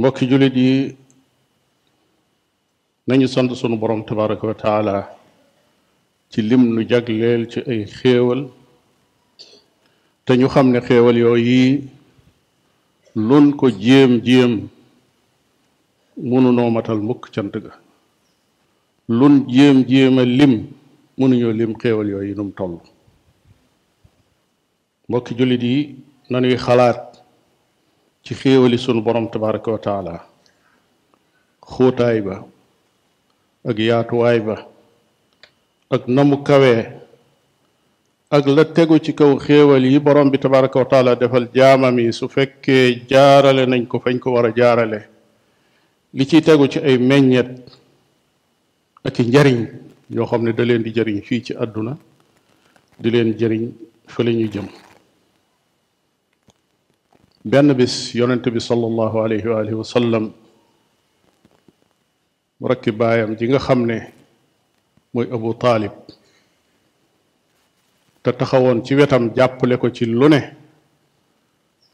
mbokki jullit yi nañu sant sunu borom tabaraka wa taala ci lim nu jagleel ci ay xéewal te ñu xam ne xéewal yooyu lun ko jéem-jéem mënunoo matal mukk cant ga lun jéem-jéem a lim mënuñoo lim xéewal yooyu num toll mbokki jullit yi nanuy xalaat ci xéewali sunu borom tabaraka wa taala xóotaay ba ak yaatuwaay ba ak namu kawee ak la tegu ci kaw xéewal yi borom bi tabaraka wa taala defal jaamam yi su fekkee jaarale nañ ko fañ ko war a jaarale li ciy tegu ci ay meññet ak i njariñ yoo xam ne da leen di jariñ fii ci àdduna di leen jariñ fa la ñu jëm benn bis yonent bi sallallahu alayhi wa alihi wa sallam rakki baayam ji nga xam ne mooy abu taalib te taxawoon ci wetam jàppale ko ci lu ne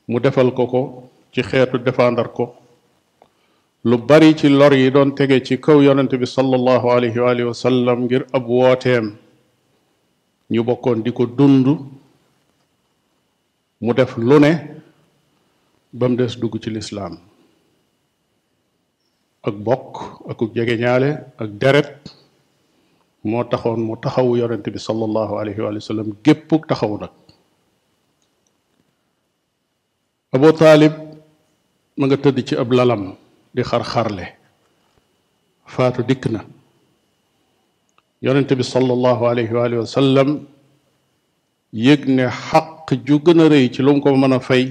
mu defal ko ko ci xeetu défendre ko lu bari ci lor yi doon tege ci kaw yonent bi sallallahu alayhi wa alihi wa sallam ngir ab wooteem ñu bokkoon di ko dund mu def lu ne ba mu des dugg ci lislaam ak bokk ak jegeñaale ak deret moo taxoon mu taxawu yonent bi sallallahu alayhi wa sallam gépp taxaw nag Abu Taalib ma nga tëdd ci ab lalam di xar-xarle faatu dikk na yonente bi sallallahu alayhi wa alihi wa sallam yëg ne xaq ju gën a rëy ci lu mu ko mën a fay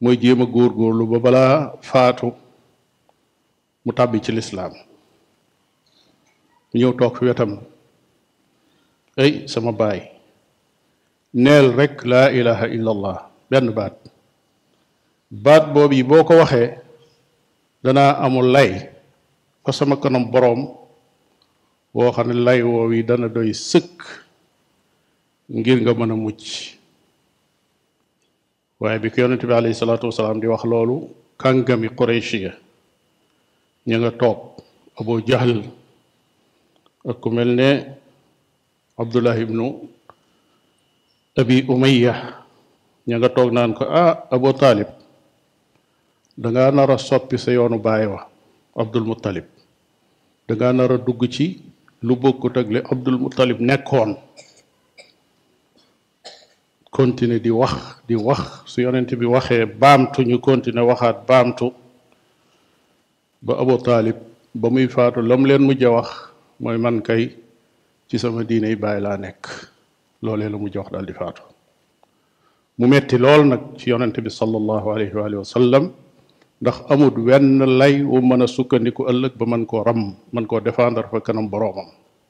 mooy jéem a góorgóorlu ba balaa faatu mu tàbbi ci lislaam mu ñëw toog fi wetam ay sama baay neel rek laa ilaha illa allah benn baat baat boobu yi boo ko waxee danaa amul lay fa sama kanam boroom woo xam ne lay woow yi dana doy sëkk ngir nga mën a mucc waaye bi ko yonente bi alayhi salaatu wasalaam di wax loolu kàngami Quraysh ya ña nga toog Abu Jahl ak ku mel ne Abdullah ibnu Abi Umayya ña nga toog naan ko ah Abu Talib dangaa nar a soppi sa yoonu baay wa Abdul Muttalib dangaa nar a dugg ci lu bokkut ak li Abdul Muttalib nekkoon continuer di wax di wax su yonent bi waxee baamtu ñu continuer waxaat baamtu ba Abu Taalib ba muy faatu lam leen mujj a wax mooy man kay ci sama diine yi bàyyi laa nekk loolee la mujj a wax daal di faatu mu metti lool nag ci yonent bi sallallahu alayhi wa alihi wa sallam ndax amut wenn lay wu mën a sukkandiku ëllëg ba mën koo ram mën koo défendre fa kanam boroomam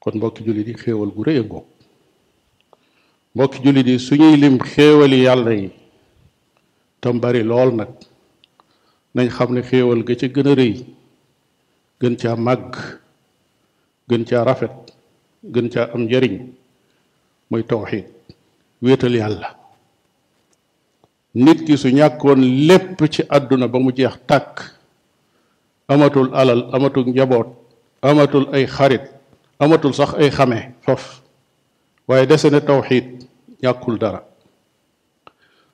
kon mbokki jullit yi xéewal gu rëy a ngoog mbokki jullit yi suñuy lim xéewali yàlla yi tam bari lool nag nañ xam ne xéewal ga ca gën a rëy gën caa màgg gën caa rafet gën caa am njariñ mooy tawxiid wéetal yàlla nit ki su ñàkkoon lépp ci àdduna ba mu jeex tàkk amatul alal amatul njaboot amatul ay xarit amatul sax ay xame faf waaye dese na tawxiid ñàkkul dara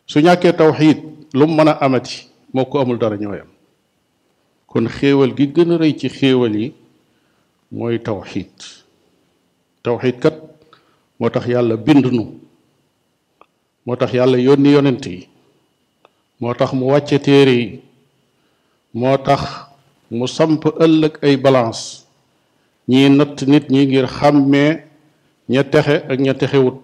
su ñàkkee tawxiid lu mu mën a amati moo ko amul dara ñooyam kon xéewal gi gën a rëy ci xéewal yi mooy tawxiid tawxiid kat moo tax yàlla bind nu moo tax yàlla yónni yonent yi moo tax mu wàcce téere yi moo tax mu samp ëllëg ay balance ñii natt nit ñi ngir xàmmee ña texe ak ña texewut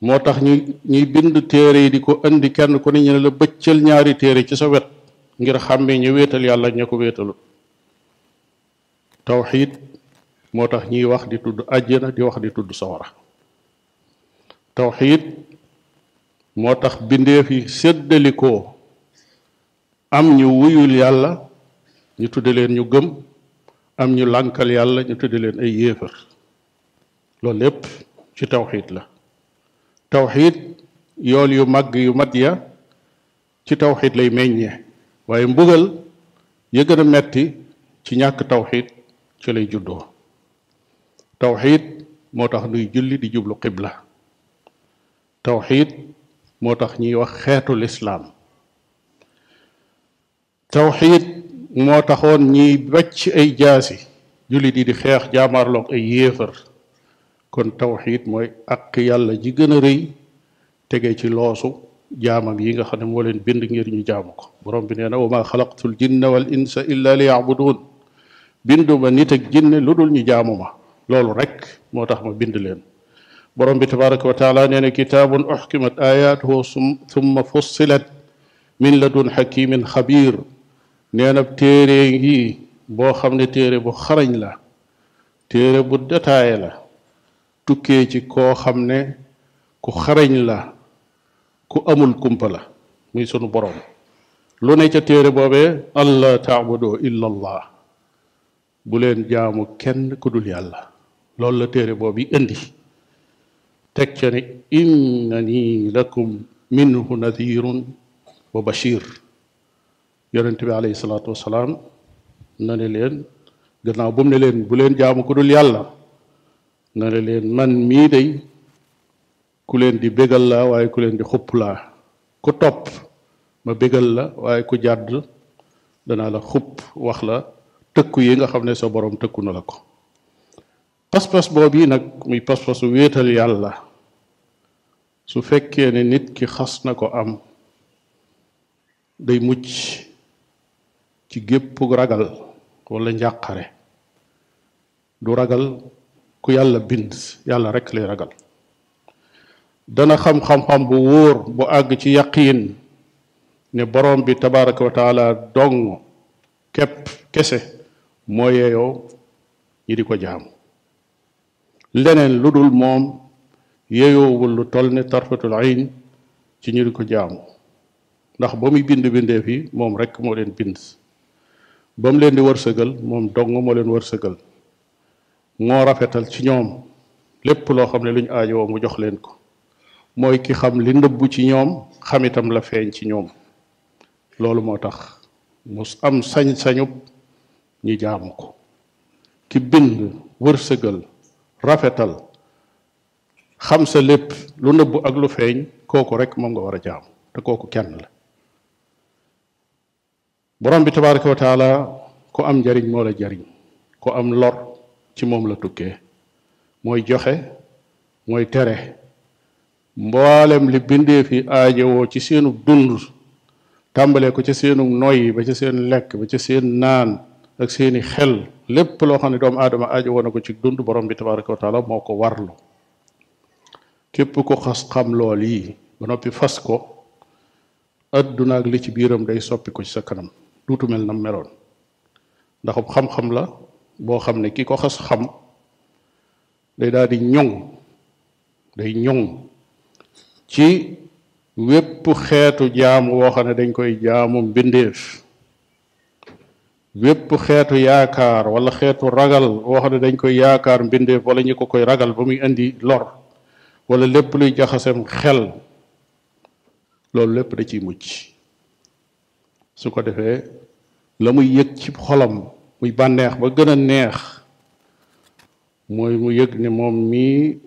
moo tax ñu ñuy bind téere yi di ko indi kenn ku ne ñu ne la bëccal ñaari téere ci sa wet ngir xàmmee ña wéetal yàlla ak ña ko wéetalut tawxiid moo tax ñuy wax di tudd àjjana di wax di tudd sawara tawxiid moo tax bindeef yi séddalikoo am ñu wuyul yàlla ñu tudde leen ñu gëm am ñu lànkal yàlla ñu tudde leen ay yéefar loolu lépp ci tawxiid la tawxiid yool yu mag yu mat ya ci tawxid lay meññee waaye mbugal ya gën a metti ci ñàkk tawxid ci lay juddoo tawxid moo tax nuy julli di jublu qibla tawxid moo tax ñuy wax xeetu lislaam tawxid moo taxoon ñiy bacc ay jaasi julli di di xeex jaamaarloog ay yéefar kon tawxid mooy ak yàlla ji gën a rëy tege ci loosu jaamam yi nga xam ne moo leen bind ngir ñu jaamu ko borom bi nee na wa maa xalaqtul jinna wal insa illa li yaabuduun bindu ma nit ak jinne lu dul ñu jaamu ma loolu rek moo tax ma bind leen borom bi tabaraka wa taala nee na kitaabun uxkimat ayaatuhu summa fussilat min ladun xakimin xabir nee na téere ngi boo xam ne téere bu xarañ la téere bu détaillé la tukkee ci koo xam ne ku xarañ la ku amul kumpa la muy sunu borom lu ne ca téere boobee allah taabudu illa allah bu leen jaamu kenn ku dul yàlla loolu la téere boobu indi teg ca ne innani lakum minhu nadirun wa bashir yonent bi alayhi salaatu wasalaam na ne leen gannaaw bu mu ne leen bu leen jaamu ku dul yàlla na ne leen man mii day ku leen di bégal laa waaye ku leen di xupp laa ku topp ma bégal la waaye ku jàdd danaa la xupp wax la tëkku yi nga xam ne sa borom tëkku na la ko pas-pas boobu nag muy pas-pasu wéetal yàlla su fekkee ne nit ki xas na ko am day mucc ci gépp ragal wala njàqare du ragal ku yàlla bind yàlla rekk lay ragal dana xam xam-xam bu wóor bu àgg ci yaqiin ne borom bi tabaraka wa taala dong képp kese moo yeeyoo ñi di ko jaamu leneen lu dul moom yeyoowul lu toll ne tarfatul ayn ci ñu di ko jaamu ndax ba muy bind bindeef yi moom rekk moo leen bind ba mu leen di wërsëgal moom dong moo leen wërsëgal moo rafetal ci ñoom lépp loo xam ne lu ñu aajowoo mu jox leen ko mooy ki xam li nëbbu ci ñoom xam itam la feeñ ci ñoom loolu moo tax mu am sañ-sañub ñu jaamu ko ki bind wërsëgal rafetal xam sa lépp lu nëbb ak lu feeñ kooku rek moom nga war a jaam te kooku kenn la borom bi tabaraka wa taala ku am njariñ moo la jariñ ku am lor ci moom la tukkee mooy joxe mooy tere mboolem li bindee fi aajowoo ci seenu dund tàmbalee ko ca seenu noyyi ba ca seen lekk ba ca seen naan ak seeni xel lépp loo xam ne doomu aadama aajowoo na ko ci dund borom bi tabaraka wa taala moo ko warlu képp ko xas xam lool yi ba noppi fas ko adduna ak li ci biiram day soppi ko ci sa kanam duutu mel na meloon ndax xam-xam la boo xam ne ki ko xas xam day daal di ñoŋ day ñoŋ ci wépp xeetu jaamu woo xam ne dañ koy jaamu mbindeef wépp xeetu yaakaar wala xeetu ragal woo xam ne dañ koy yaakaar mbindeef wala ñu ko koy ragal ba muy indi lor wala lépp luy jaxasem xel loolu lépp da ciy mucc su ko defee la muy yëg ci xolam muy bànneex ba gën a neex mooy mu yëg ne moom mii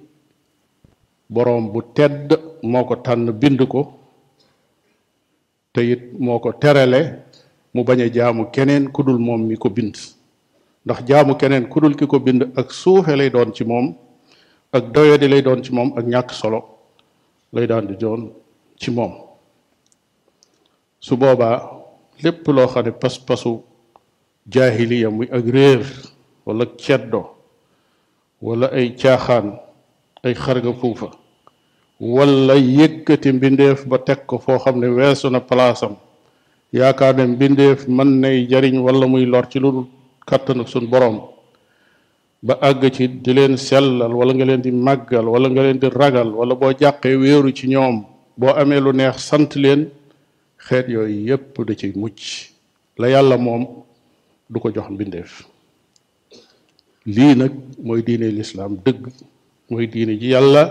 boroom bu tedd moo ko tànn bind ko te it moo ko terale mu bañ a jaamu keneen ku dul moom mi ko bind ndax jaamu keneen ku dul ki ko bind ak suufe lay doon ci moom ak doyadi lay doon ci moom ak ñàkk solo lay daan di doon ci moom su boobaa lépp loo xam ne pas-pasu jaahiliya muy ak réer wala ceddo wala ay caaxaan ay xarga fuufa wala yëkkati mbindeef ba teg ko foo xam ne weesu na palaasam yaakaar ne mbindeef mën nay jariñ wala muy lor ci lu dul kàttan ak suñ boroom ba àgg ci di leen sellal wala nga leen di màggal wala nga leen di ragal wala boo jàqee wéeru ci ñoom boo amee lu neex sant leen xeet yooyu yépp da ci mucc la yàlla moom du ko jox mbindeef lii nag mooy diine lislaam dëgg mooy diine ji yàlla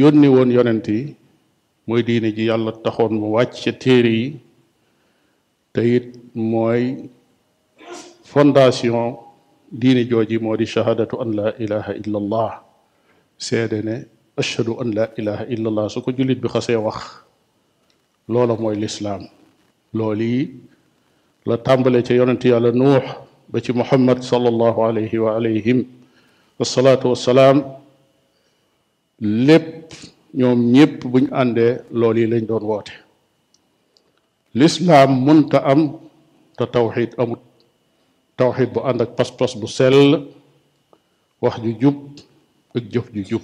yónni woon yonent yi mooy diine ji yàlla taxoon mu wàcc ca téere yi te it mooy fondation diini jooji moo di shahadatu an la ilaha illa allah seede ne ashhadu an la ilaha illa allah su ko jullit bi xasee wax loola mooy lislaam loolu yi la tàmbale ca yonent yàlla nuux ba ci muhammad sallallahu alayhi wa alayhim wasalaatu wasalaam lépp ñoom ñépp bu ñu àndee loolu yi lañ doon woote lislaam mënta am te tawxid amut tawxid bu ànd ak pas-pas bu sell wax ju jub ak jëf ju jub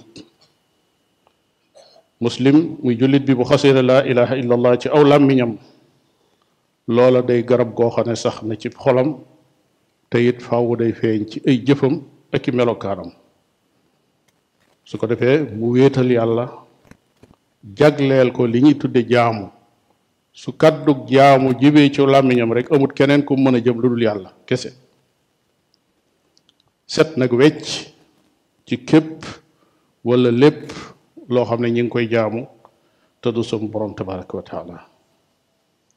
muslim muy jullit bi bu xasee ne laa ilaha illa allah ci aw làmmiñam loola day garab goo xam ne sax na ci xolam te it faaw day feeñ ci ay jëfam ak i melokaanam su ko defee mu wéetal yàlla jagleel ko li ñuy tudde jaamu su kàddug jaamu jibee ci làmmiñam rek amut keneen ku mën a jëm lu dul yàlla kese set nag wecc ci képp wala lépp loo xam ne ñi ngi koy jaamu te du sunu borom tabaraka wa taala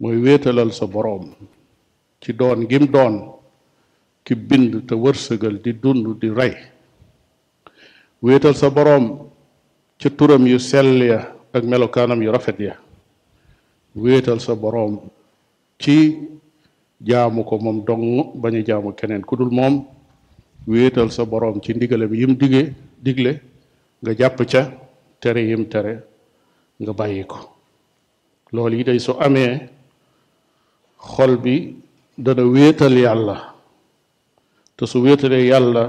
mooy wéetalal sa boroom ci doon gim doon ki bind te wërsëgal di dund di rey wéetal sa boroom ca turam yu sell ya ak melokaanam yu rafet ya wéetal sa boroom ci jaamu ko moom dong bañ a jaamu keneen ku dul moom wéetal sa boroom ci ndigalam yim dige digle nga jàpp ca tere yim tere nga bàyyi ko loolu yi day su amee xol bi dana wéetal yàlla te su wéetalee yàlla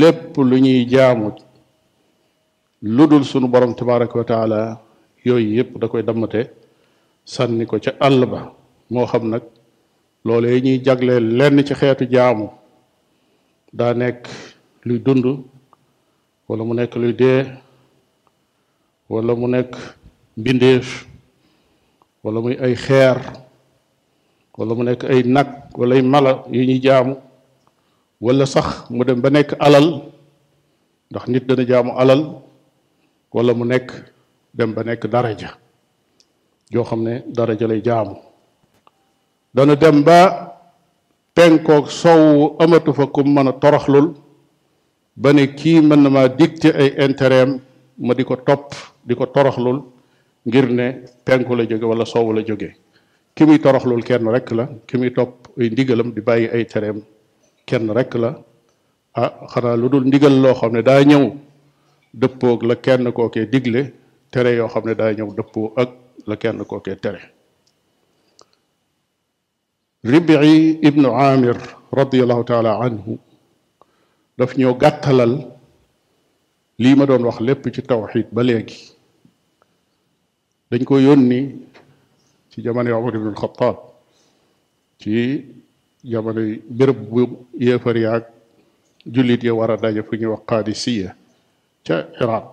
lépp lu ñuy jaamu lu dul sunu borom tabaraka wa taala yooyu yëpp da koy dammate sànni ko ca àll ba moo xam nag loolee ñuy jagleel lenn ci xeetu jaamu daa nekk luy dund wala mu nekk luy dee wala mu nekk mbindeef wala muy ay xeer wala mu nekk ay nag wala ay mala yu ñuy jaamu wala sax mu dem ba nekk alal ndax nit dana jaamu alal wala mu nekk dem ba nekk daraja joo xam ne daraja lay jaamu dana dem ba penkoog sowu amatu fa ku mën a toroxlul ba ne kii mën na maa dicté ay intérêt am ma di ko topp di ko toroxlul ngir ne penku la jóge wala soowu la jóge ki muy toroxlul kenn rek la ki muy topp ay ndigalam di bàyyi ay tereem kenn rek la ah xanaa lu dul ndigal loo xam ne daa ñëw dëppoog la kenn kookee digle tere yoo xam ne daa ñëw dëppoo ak la kenn kookee tere ribii ibnu amir radiallahu taala anhu daf ñoo gàttalal lii ma doon wax lépp ci tawxid ba léegi dañ ko yónni ci jamono omar ibnu alxataab ci jamono béréb bu yéefar yaag jullit ya war a daje fu ñuy wax qaadisiya ca iraq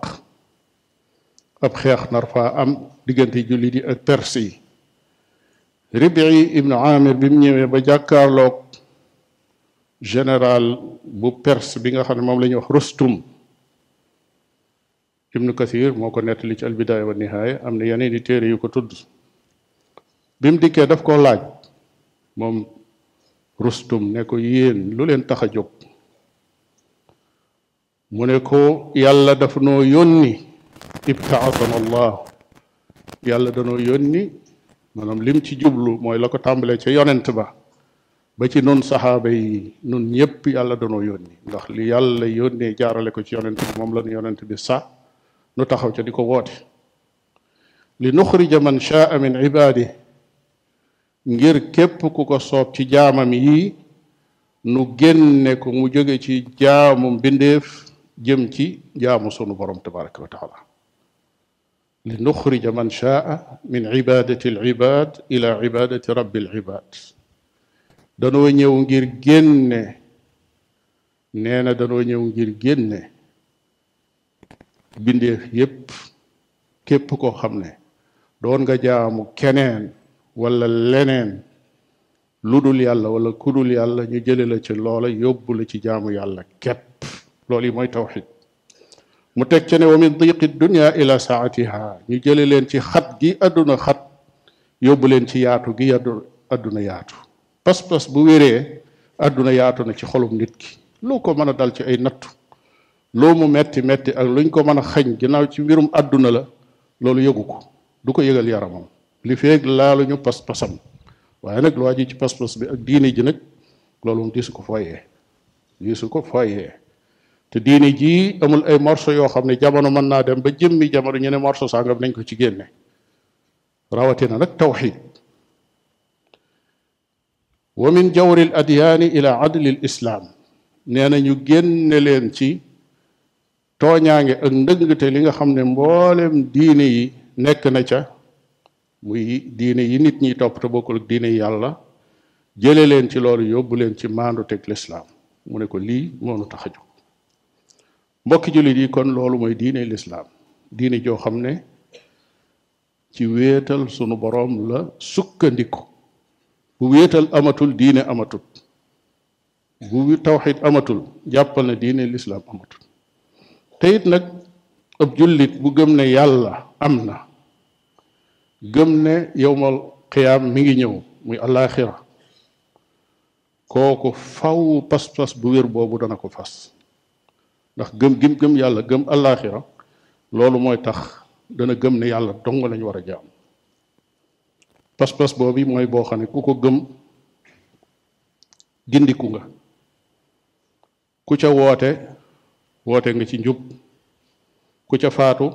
ab xeex nar faa am diggante jullit yi ak perse yi ribii ibnu amir bi mu ñëwee ba jàkkaarloog général bu perse bi nga xam ne moom la ñuy wax rustum ibnu kathir moo ko nettali ci albidaaya wa nihaaya am na yeneen i téere yu ko tudd bi mu dikkee daf koo laaj moom rustum ne ko yéen lu leen tax a jóg mu ne ko yàlla daf noo yónni ibtaasana allahu yàlla danoo yónni maanaam lim ci jublu mooy la ko tàmbalee ca yonent ba ba ci nun saxaaba yi nun ñëpp yàlla danoo yónni ndax li yàlla yónnee jaarale ko ci yonent bi moom la nu yonent bi sa nu taxaw ca di ko woote li nuxrija man shaa min ibaadi ngir képp ku ko soob ci jaamam yi nu génne ko mu jóge ci jaamu mbindeef jëm ci jaamu sunu borom tabaraka wa taala li nuxrija man shaa min ibadati al ibad ila ibadati rabbi al ibad danoo ñëw ngir génne nee na danoo ñëw ngir génne bindeef yépp képp koo xam ne doon nga jaamu keneen wala leneen lu dul yàlla wala ku dul yàlla ñu jële la ci loola yóbbu la ci jaamu yàlla képp loolu yi mooy tawxid mu teg ca ne wa min diqi dunia ila saatiha ñu jële leen ci xat gi àdduna xat yóbbu leen ci yaatu gi yaddu àdduna yaatu pas-pas bu wéree àdduna yaatu na ci xolum nit ki loo ko mën a dal ci ay nattu loo mu metti metti ak luñ ko mën a xañ ginnaaw ci mbirum àdduna la loolu yëgu ko du ko yëgal yaramam li feeg laaluñu pas-pasam waaye nag lu waaju ci pas-pas bi ak diine ji nag loolu moom diisu ko foyee diisu ko foyee te diine jii amul ay morso yoo xam ne jamono mën naa dem ba jëmmi jamono ñu ne morso sàngam nañ ko ci génne rawatina nag tawxid wa min jawri al adyaani ila adli al islaam nee na ñu génne leen ci tooñaange ak ndëngte li nga xam ne mboolem diine yi nekk na ca muy diine yi nit ñi topp te bokkul ak diine yi yàlla jële leen ci loolu yóbbu leen ci maandu teg lislaam mu ne ko lii moo nu tax a jóg mbokki jullit yi kon loolu mooy diine lislaam diine joo xam ne ci wéetal sunu boroom la sukkandiku bu wéetal amatul diine amatul bu tawxid amatul jàppal na diine lislaam amatul te it nag ab jullit bu gëm ne yàlla am na gëm ne yowmal qiyaam mi ngi ñëw muy alaaxira kooku faw pas-pas bu wér boobu dana ko fas ndax gëm gim gëm yàlla gëm allaaxira loolu mooy tax dana gëm ne yàlla dong lañ war a jaam pas-pas boobu mooy boo xam ne ku ko gëm gindiku nga ku ca woote woote nga ci njub ku ca faatu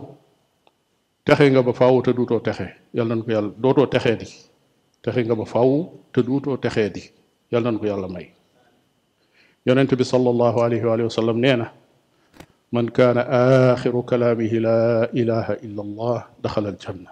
texe nga ba faaw te duutoo texe yal nañ ko yàlla dootoo texee di texe nga ba faaw te duutoo texee di yal nañ ko yàlla may yonent bi sallallahu alayhi wa sallam nee na man kaana axiru kalaamihi laa ilaha illa allah daxala aljanna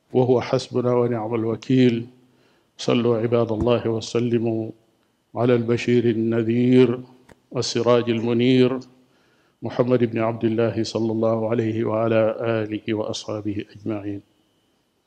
وهو حسبنا ونعم الوكيل صلوا عباد الله وسلموا على البشير النذير والسراج المنير محمد بن عبد الله صلى الله عليه وعلى آله وأصحابه أجمعين